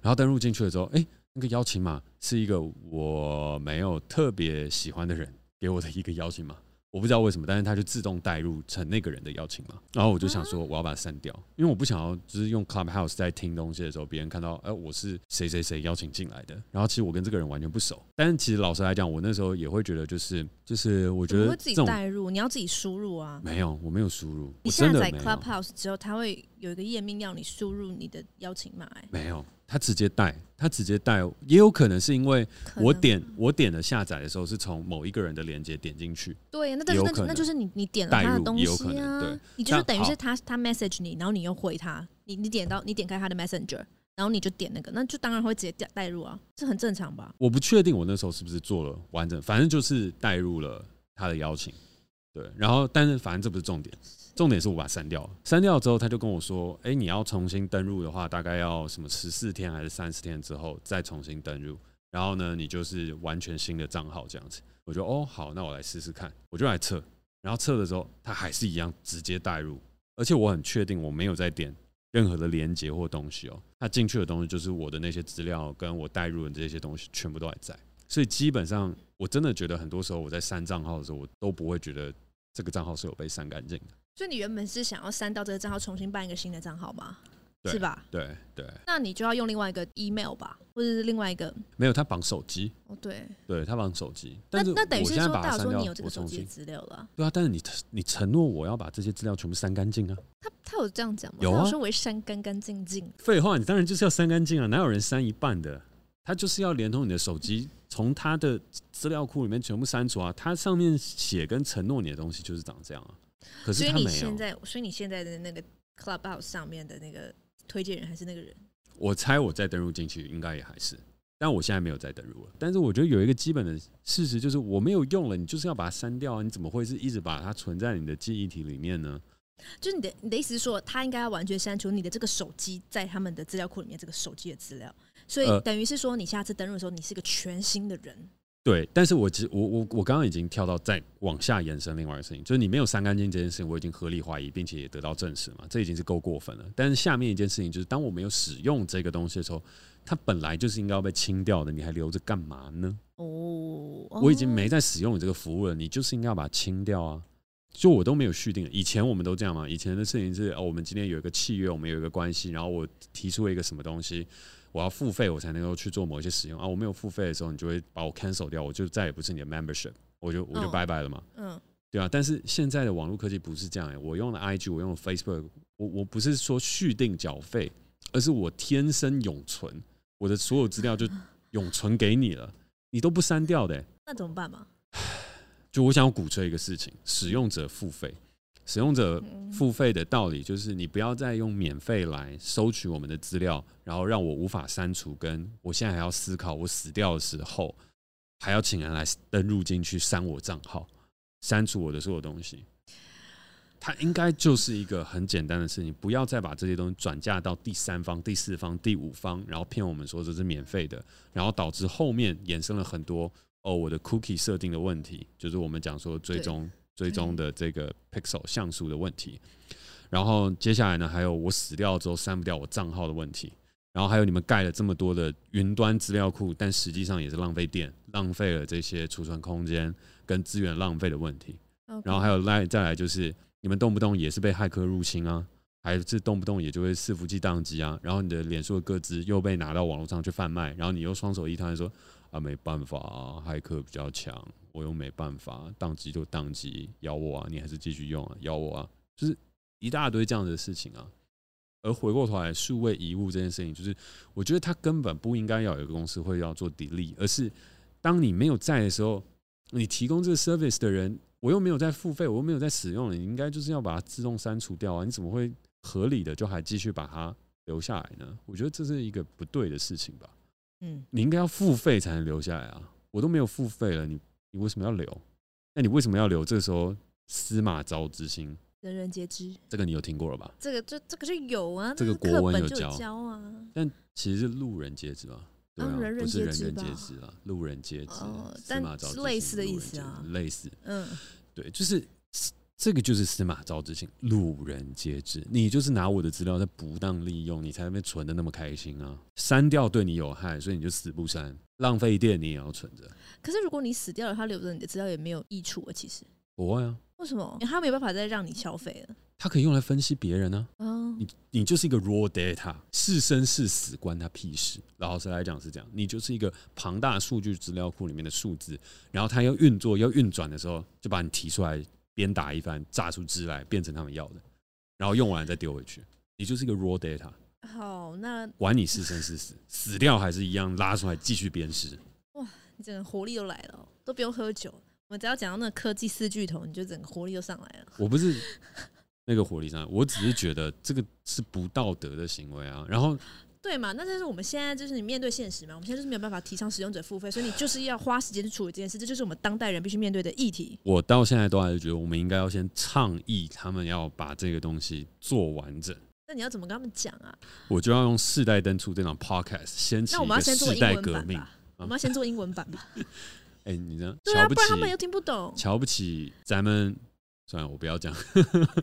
然后登录进去了之后，哎，那个邀请码是一个我没有特别喜欢的人给我的一个邀请码，我不知道为什么，但是它就自动带入成那个人的邀请码。然后我就想说，我要把它删掉，因为我不想要就是用 Clubhouse 在听东西的时候，别人看到，哎，我是谁谁谁邀请进来的。然后其实我跟这个人完全不熟，但是其实老实来讲，我那时候也会觉得，就是就是我觉得自己带入，你要自己输入啊。没有，我没有输入。你下载 Clubhouse 之后，它会有一个页面要你输入你的邀请码。哎，没有。他直接带，他直接带，也有可能是因为我点我点了下载的时候是从某一个人的链接点进去。对，那但是那那就是你你点了他的东西啊，对，你就是等于是他他 message 你，然后你又回他，你你点到你点开他的 messenger，然后你就点那个，那就当然会直接带入啊，这很正常吧？我不确定我那时候是不是做了完整，反正就是带入了他的邀请，对，然后但是反正这不是重点。重点是我把它删掉了，删掉之后，他就跟我说：“哎、你要重新登入的话，大概要什么十四天还是三十天之后再重新登入，然后呢，你就是完全新的账号这样子。”我就哦，好，那我来试试看，我就来测，然后测的时候，它还是一样直接带入，而且我很确定我没有在点任何的连接或东西哦，它进去的东西就是我的那些资料跟我带入的这些东西全部都还在，所以基本上我真的觉得很多时候我在删账号的时候，我都不会觉得这个账号是有被删干净的。所以你原本是想要删掉这个账号，重新办一个新的账号吗？是吧？对对。那你就要用另外一个 email 吧，或者是另外一个？没有，他绑手机。哦，对。对他绑手机。那那等于是说，大说你有这个手机资料了。对啊，但是你你承诺我要把这些资料全部删干净啊。他他有这样讲吗？有啊，说我会删干干净净。废话，你当然就是要删干净啊！哪有人删一半的？他就是要连通你的手机，从他的资料库里面全部删除啊！他上面写跟承诺你的东西就是长这样啊。可是他没有，所以你现在，所以你现在的那个 Clubhouse 上面的那个推荐人还是那个人？我猜我再登录进去，应该也还是，但我现在没有再登入了。但是我觉得有一个基本的事实就是，我没有用了，你就是要把它删掉啊！你怎么会是一直把它存在你的记忆体里面呢？就是你的你的意思是说，他应该要完全删除你的这个手机在他们的资料库里面这个手机的资料，所以等于是说，你下次登录的时候，你是一个全新的人。对，但是我其实我我我刚刚已经跳到再往下延伸另外一个事情，就是你没有删干净这件事情，我已经合理怀疑，并且也得到证实嘛，这已经是够过分了。但是下面一件事情就是，当我没有使用这个东西的时候，它本来就是应该要被清掉的，你还留着干嘛呢？哦，我已经没在使用你这个服务了，你就是应该要把它清掉啊！就我都没有续订，以前我们都这样嘛，以前的事情是哦，我们今天有一个契约，我们有一个关系，然后我提出了一个什么东西。我要付费，我才能够去做某一些使用啊！我没有付费的时候，你就会把我 cancel 掉，我就再也不是你的 membership，我就我就拜拜了嘛。嗯，对啊。但是现在的网络科技不是这样哎，我用了 IG，我用了 Facebook，我我不是说续订缴费，而是我天生永存，我的所有资料就永存给你了，你都不删掉的。那怎么办嘛？就我想要鼓吹一个事情：使用者付费。使用者付费的道理就是，你不要再用免费来收取我们的资料，然后让我无法删除。跟我现在还要思考，我死掉的时候还要请人来登入进去删我账号，删除我的所有东西。它应该就是一个很简单的事情，不要再把这些东西转嫁到第三方、第四方、第五方，然后骗我们说这是免费的，然后导致后面衍生了很多哦，我的 cookie 设定的问题，就是我们讲说追踪。追踪的这个 pixel 像素的问题，然后接下来呢，还有我死掉之后删不掉我账号的问题。然后还有你们盖了这么多的云端资料库，但实际上也是浪费电，浪费了这些储存空间跟资源浪费的问题。然后还有来再来就是你们动不动也是被骇客入侵啊，还是动不动也就会伺服器宕机啊。然后你的脸书的个资又被拿到网络上去贩卖，然后你又双手一摊说啊没办法啊，骇客比较强，我又没办法，宕机就宕机，咬我啊，你还是继续用啊，咬我啊，就是一大堆这样的事情啊。而回过头来，数位遗物这件事情，就是我觉得它根本不应该要有一个公司会要做 delete，而是当你没有在的时候，你提供这个 service 的人，我又没有在付费，我又没有在使用，你应该就是要把它自动删除掉啊！你怎么会合理的就还继续把它留下来呢？我觉得这是一个不对的事情吧。嗯，你应该要付费才能留下来啊！我都没有付费了，你你为什么要留？那你为什么要留？这个时候司马昭之心。人人皆知，这个你有听过了吧？这个这这个就有啊，这个国文有教，教啊。但其实是路人皆知啊，对啊，不是人人皆知啊，路人皆知。司马昭之心，类似的意思啊，类似。嗯，对，就是这个就是司马昭之心，路人皆知。你就是拿我的资料在不当利用，你才被存的那么开心啊！删掉对你有害，所以你就死不删，浪费电你也要存着。可是如果你死掉了，他留着你的资料也没有益处啊，其实。不会啊。为什么？他没有办法再让你消费了。他可以用来分析别人呢、啊。哦，你你就是一个 raw data，是生是死关他屁事。老实来讲是这样，你就是一个庞大数据资料库里面的数字，然后他要运作要运转的时候，就把你提出来鞭打一番，榨出汁来，变成他们要的，然后用完再丢回去。你就是一个 raw data。好，那 管你是生是死，死掉还是一样拉出来继续鞭尸。哇，你整个活力都来了，都不用喝酒。我只要讲到那个科技四巨头，你就整个活力就上来了。我不是那个活力上来，我只是觉得这个是不道德的行为啊。然后，对嘛？那就是我们现在就是你面对现实嘛。我们现在就是没有办法提倡使用者付费，所以你就是要花时间去处理这件事。这就是我们当代人必须面对的议题。我到现在都还是觉得，我们应该要先倡议他们要把这个东西做完整。那你要怎么跟他们讲啊？我就要用世代登出这场 podcast 掀起一个世代革命。我们要先做英文版吧。哎、欸，你这样对啊，不然他们又听不懂。瞧不起咱们，算了，我不要讲。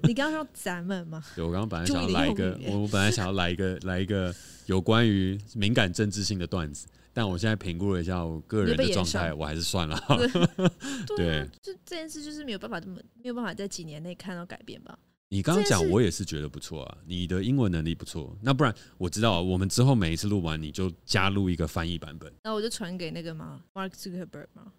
你刚刚说咱们吗？对，我刚刚本来想要来一个，我本来想要来一个，来一个有关于敏感政治性的段子，但我现在评估了一下我个人的状态，我还是算了。对，就这件事就是没有办法这么没有办法在几年内看到改变吧。你刚刚讲，我也是觉得不错啊。你的英文能力不错，那不然我知道，我们之后每一次录完，你就加入一个翻译版本。那我就传给那个吗？Mark Zuckerberg 吗？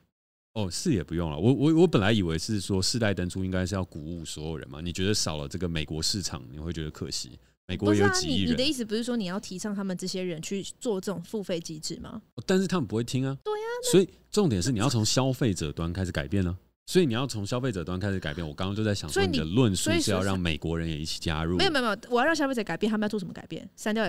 哦，是也不用了。我我我本来以为是说世代登出应该是要鼓舞所有人嘛。你觉得少了这个美国市场，你会觉得可惜？美国有几亿人。你的意思不是说你要提倡他们这些人去做这种付费机制吗？但是他们不会听啊。对呀。所以重点是你要从消费者端开始改变呢。所以你要从消费者端开始改变。我刚刚就在想说，你的论述是要让美国人也一起加入。没有没有没有，我要让消费者改变，他们要做什么改变？删掉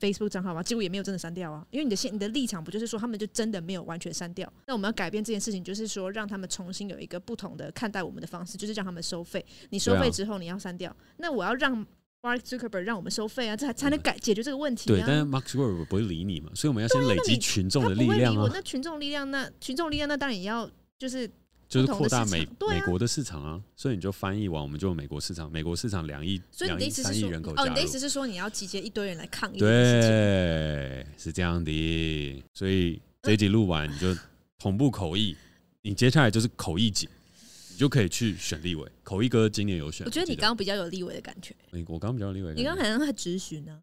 Facebook 账号吗？结果也没有真的删掉啊。因为你的现你的立场不就是说他们就真的没有完全删掉？那我们要改变这件事情，就是说让他们重新有一个不同的看待我们的方式，就是让他们收费。你收费之后你要删掉，那我要让 Mark Zuckerberg 让我们收费啊，这才才能改解决这个问题。对，但是 Mark Zuckerberg 不会理你嘛，所以我们要先累积群众的力量啊。那群众力量，那群众力量，那当然也要就是。就是扩大美美国的市场啊，所以你就翻译完，我们就美国市场，美国市场两亿，两亿三亿人口加入。哦，你的意思是说你要集结一堆人来抗议？对，是这样的。所以这一集录完，你就同步口译，你接下来就是口译姐，你就可以去选立委。口译哥今年有选，我觉得你刚刚比较有立委的感觉。我刚刚比较有立委，你刚刚好像在质询呢。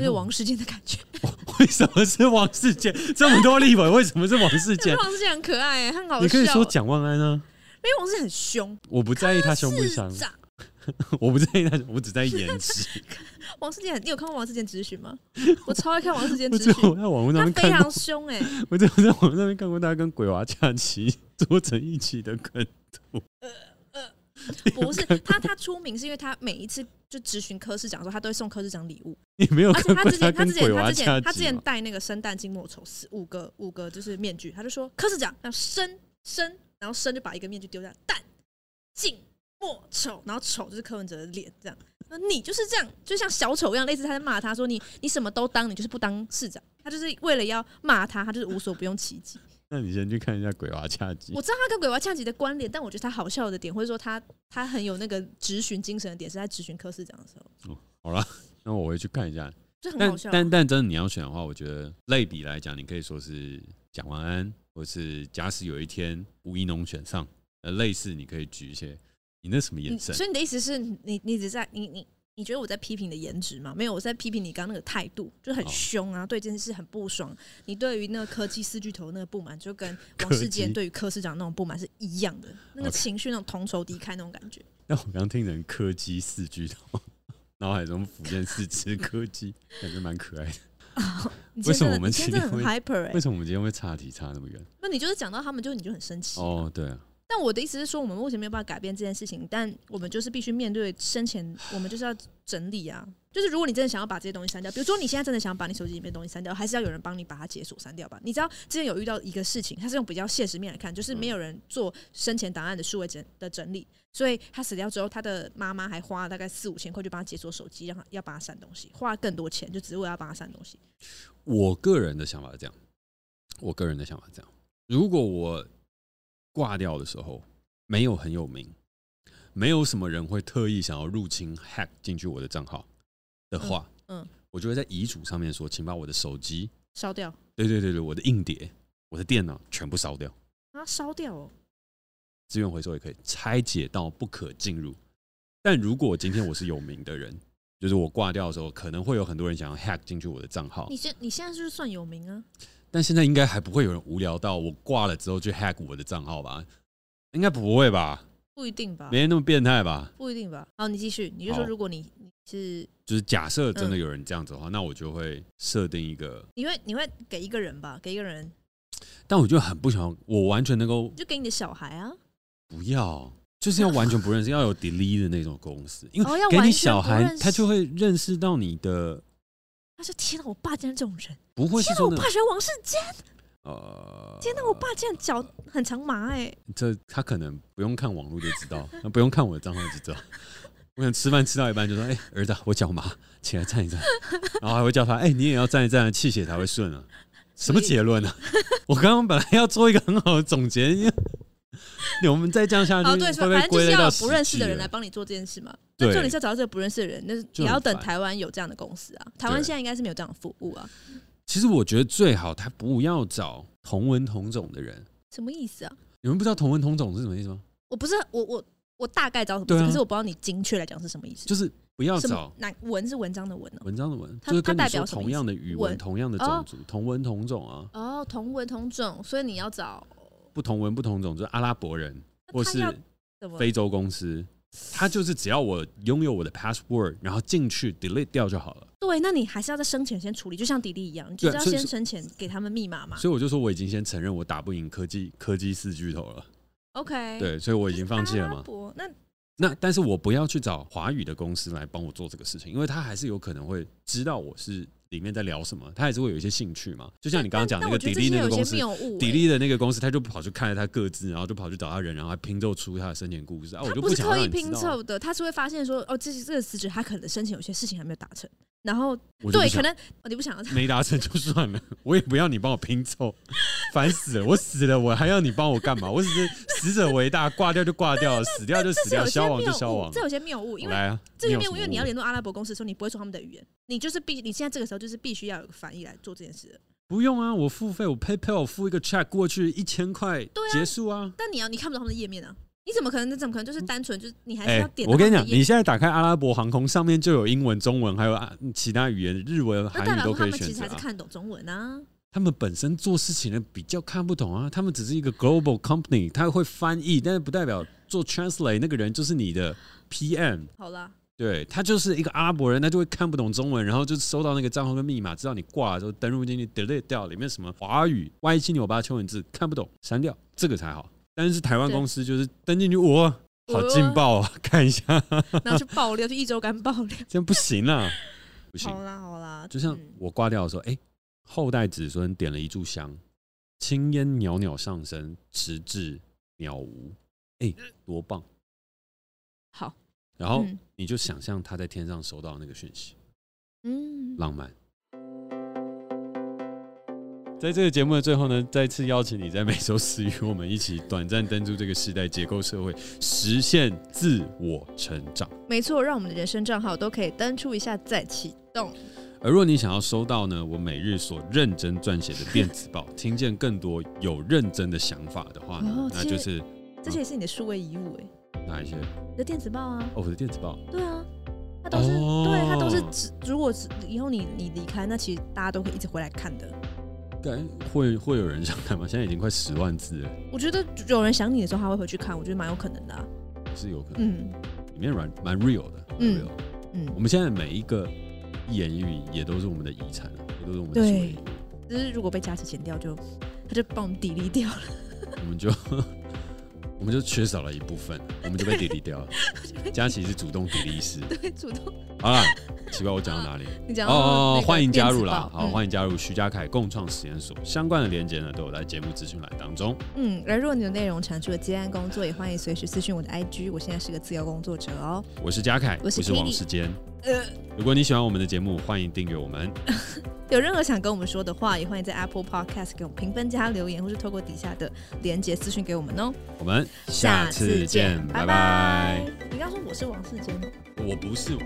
有王世坚的感觉，为什么是王世坚？这么多立委，为什么是王世坚？王世坚很可爱、欸，很好笑。你可以说蒋万安啊，因为王世坚很凶。我不在意他凶不凶，我不在意他，我只在意颜值。王世坚，你有看过王世坚质询吗？我超爱看王世坚质询，我在网络上面他非常凶哎、欸！我在我在网络上面看过他跟鬼娃假期做成一起的梗图。呃 不是他，他出名是因为他每一次就咨询科室长的时候，他都会送科室长礼物。你没有而且他之前，他之前，他之前，他之前戴那个生旦净末丑四五个五个就是面具，他就说科室长要生生，然后生就把一个面具丢下，旦净末丑，然后丑就是柯文哲的脸，这样。那你就是这样，就像小丑一样，类似他在骂他说你你什么都当，你就是不当市长。他就是为了要骂他，他就是无所不用其极。那你先去看一下鬼娃恰吉。我知道他跟鬼娃恰吉的关联，但我觉得他好笑的点，或者说他他很有那个质询精神的点，是在质询科室长的时候。哦，好了，那我回去看一下。就很好笑。但但但真的你要选的话，我觉得类比来讲，你可以说是蒋万安，或是假使有一天吴一农选上，呃，类似你可以举一些。你那什么眼神？所以你的意思是你你只在你你。你觉得我在批评你的颜值吗？没有，我在批评你刚刚那个态度，就很凶啊，对这件事很不爽。你对于那个科技四巨头那个不满，就跟 王世坚对于柯市长那种不满是一样的，那个情绪那种同仇敌忾那种感觉。那我刚听成科技四巨头，脑海中浮现四只柯基，感觉蛮可爱的。为什么我们今天很 hyper？为什么我们今天会岔题差那么远？那你就是讲到他们，就你就很生气哦，对啊。但我的意思是说，我们目前没有办法改变这件事情，但我们就是必须面对生前，我们就是要整理啊。就是如果你真的想要把这些东西删掉，比如说你现在真的想把你手机里面的东西删掉，还是要有人帮你把它解锁删掉吧？你知道之前有遇到一个事情，它是用比较现实面来看，就是没有人做生前档案的数位整的整理，所以他死掉之后，他的妈妈还花了大概四五千块去帮他解锁手机，让他要帮他删东西，花更多钱就只是为了要帮他删东西。我个人的想法是这样，我个人的想法是这样，如果我挂掉的时候。没有很有名，没有什么人会特意想要入侵 hack 进去我的账号的话，嗯，嗯，我就会在遗嘱上面说，请把我的手机烧掉。对对对对，我的硬碟、我的电脑全部烧掉。啊，烧掉哦！资源回收也可以拆解到不可进入。但如果今天我是有名的人，就是我挂掉的时候，可能会有很多人想要 hack 进去我的账号。你现你现在是不是算有名啊？但现在应该还不会有人无聊到我挂了之后去 hack 我的账号吧？应该不会吧？不一定吧？没人那么变态吧？不一定吧？好，你继续，你就说，如果你你是就是假设真的有人这样子的话，嗯、那我就会设定一个，你会你会给一个人吧？给一个人，但我就很不喜欢，我完全能够就给你的小孩啊？不要，就是要完全不认识，要有 delete 的那种公司，因为给你小孩，他就会认识到你的。他说：“天哪，我爸竟然这种人，不会是说我爸喜欢王世坚。”呃，天哪！我爸竟然脚很长麻哎、欸！这他可能不用看网络就知道，那不用看我的账号就知道。我想吃饭吃到一半就说：“哎、欸，儿子，我脚麻，起来站一站。”然后还会叫他：“哎、欸，你也要站一站，气血才会顺啊。”什么结论啊？我刚刚本来要做一个很好的总结，我们再这样下去，哦对，反正就是要不认识的人来帮你做这件事嘛。对，重点是要找到这个不认识的人，那是也要等台湾有这样的公司啊。台湾现在应该是没有这样的服务啊。其实我觉得最好他不要找同文同种的人。什么意思啊？你们不知道同文同种是什么意思吗？我不是我我我大概知道什么意思，可是我不知道你精确来讲是什么意思。就是不要找哪文是文章的文哦，文章的文，就是跟代表同样的语文、同样的种族、同文同种啊。哦，同文同种，所以你要找不同文不同种，就是阿拉伯人或是非洲公司。他就是只要我拥有我的 password，然后进去 delete 掉就好了。对，那你还是要在生前先处理，就像迪迪一样，你就是要先生前给他们密码嘛。所以我就说我已经先承认我打不赢科技科技四巨头了。OK，对，所以我已经放弃了嘛。那那但是我不要去找华语的公司来帮我做这个事情，因为他还是有可能会知道我是。里面在聊什么？他还是会有一些兴趣嘛？就像你刚刚讲那个迪丽那个公司，迪丽的那个公司，他就跑去看了他各自，然后就跑去找他人，然后还拼凑出他的生前故事啊！我就不是刻意拼凑的，他是会发现说，哦，这这个死者他可能生前有些事情还没有达成。然后，对，可能你不想要没达成就算了，我也不要你帮我拼凑，烦死了！我死了，我还要你帮我干嘛？我只是死者为大，挂掉就挂掉了，死掉就死掉，消亡就消亡。这有些谬误，因为来啊，这些谬误，因为你要联络阿拉伯公司的时候，你不会说他们的语言，你就是必，你现在这个时候就是必须要有个翻译来做这件事。不用啊，我付费，我 PayPal 我付一个 check 过去一千块，结束啊。但你要你看不到他们的页面啊。你怎么可能？那怎么可能？就是单纯就是你还是要点。我跟你讲，你现在打开阿拉伯航空，上面就有英文、中文，还有其他语言，日文、韩语都可以选择。他们其实还是看懂中文啊。他们本身做事情的比较看不懂啊。他们只是一个 global company，他会翻译，但是不代表做 translate 那个人就是你的 PM。好了，对，他就是一个阿拉伯人，他就会看不懂中文，然后就收到那个账号跟密码，知道你挂了之后登录进去 delete 掉里面什么华语歪七扭八的文字看不懂，删掉这个才好。但是台湾公司就是登进去我。好劲爆啊！看一下，然后去爆料，就一周刊爆料，这样不行啊！不行。好啦好啦，就像我挂掉的时候，哎、欸，后代子孙点了一炷香，青烟袅袅上升，直至渺无，哎、欸，多棒！好，然后你就想象他在天上收到那个讯息，嗯，浪漫。在这个节目的最后呢，再次邀请你在每周四与我们一起短暂登出这个时代，结构社会，实现自我成长。没错，让我们的人生账号都可以登出一下再启动。而若你想要收到呢，我每日所认真撰写的电子报，听见更多有认真的想法的话呢，哦、那就是这些也是你的数位遗物哎。哪一些？你的电子报啊。哦，我的电子报。对啊。它都是，哦、对，它都是。如果是以后你你离开，那其实大家都会一直回来看的。该会会有人想看吗？现在已经快十万字了。我觉得有人想你的时候，他会回去看，我觉得蛮有可能的、啊。是有可能。嗯。里面蛮蛮 real 的。嗯。real 嗯。我们现在每一个一言一语也都是我们的遗产，也都是我们的记忆。只是如果被佳琪剪掉就，就他就帮我们砥砺掉了。我们就。我们就缺少了一部分，我们就被砥砺掉了。佳琪是主动砥砺师，对，主动。好了，奇怪，我讲到哪里？你讲哦，欢迎加入啦！好，欢迎加入徐家凯共创实验所，相关的连接呢都有在节目资讯栏当中。嗯，而如果你的内容产出的接案工作，也欢迎随时私讯我的 IG。我现在是个自由工作者哦。我是家凯，我是王世坚。呃，如果你喜欢我们的节目，欢迎订阅我们。有任何想跟我们说的话，也欢迎在 Apple Podcast 给我们评分加留言，或是透过底下的连接私讯给我们哦。我们下次见，拜拜。你刚说我是王世坚吗？我不是。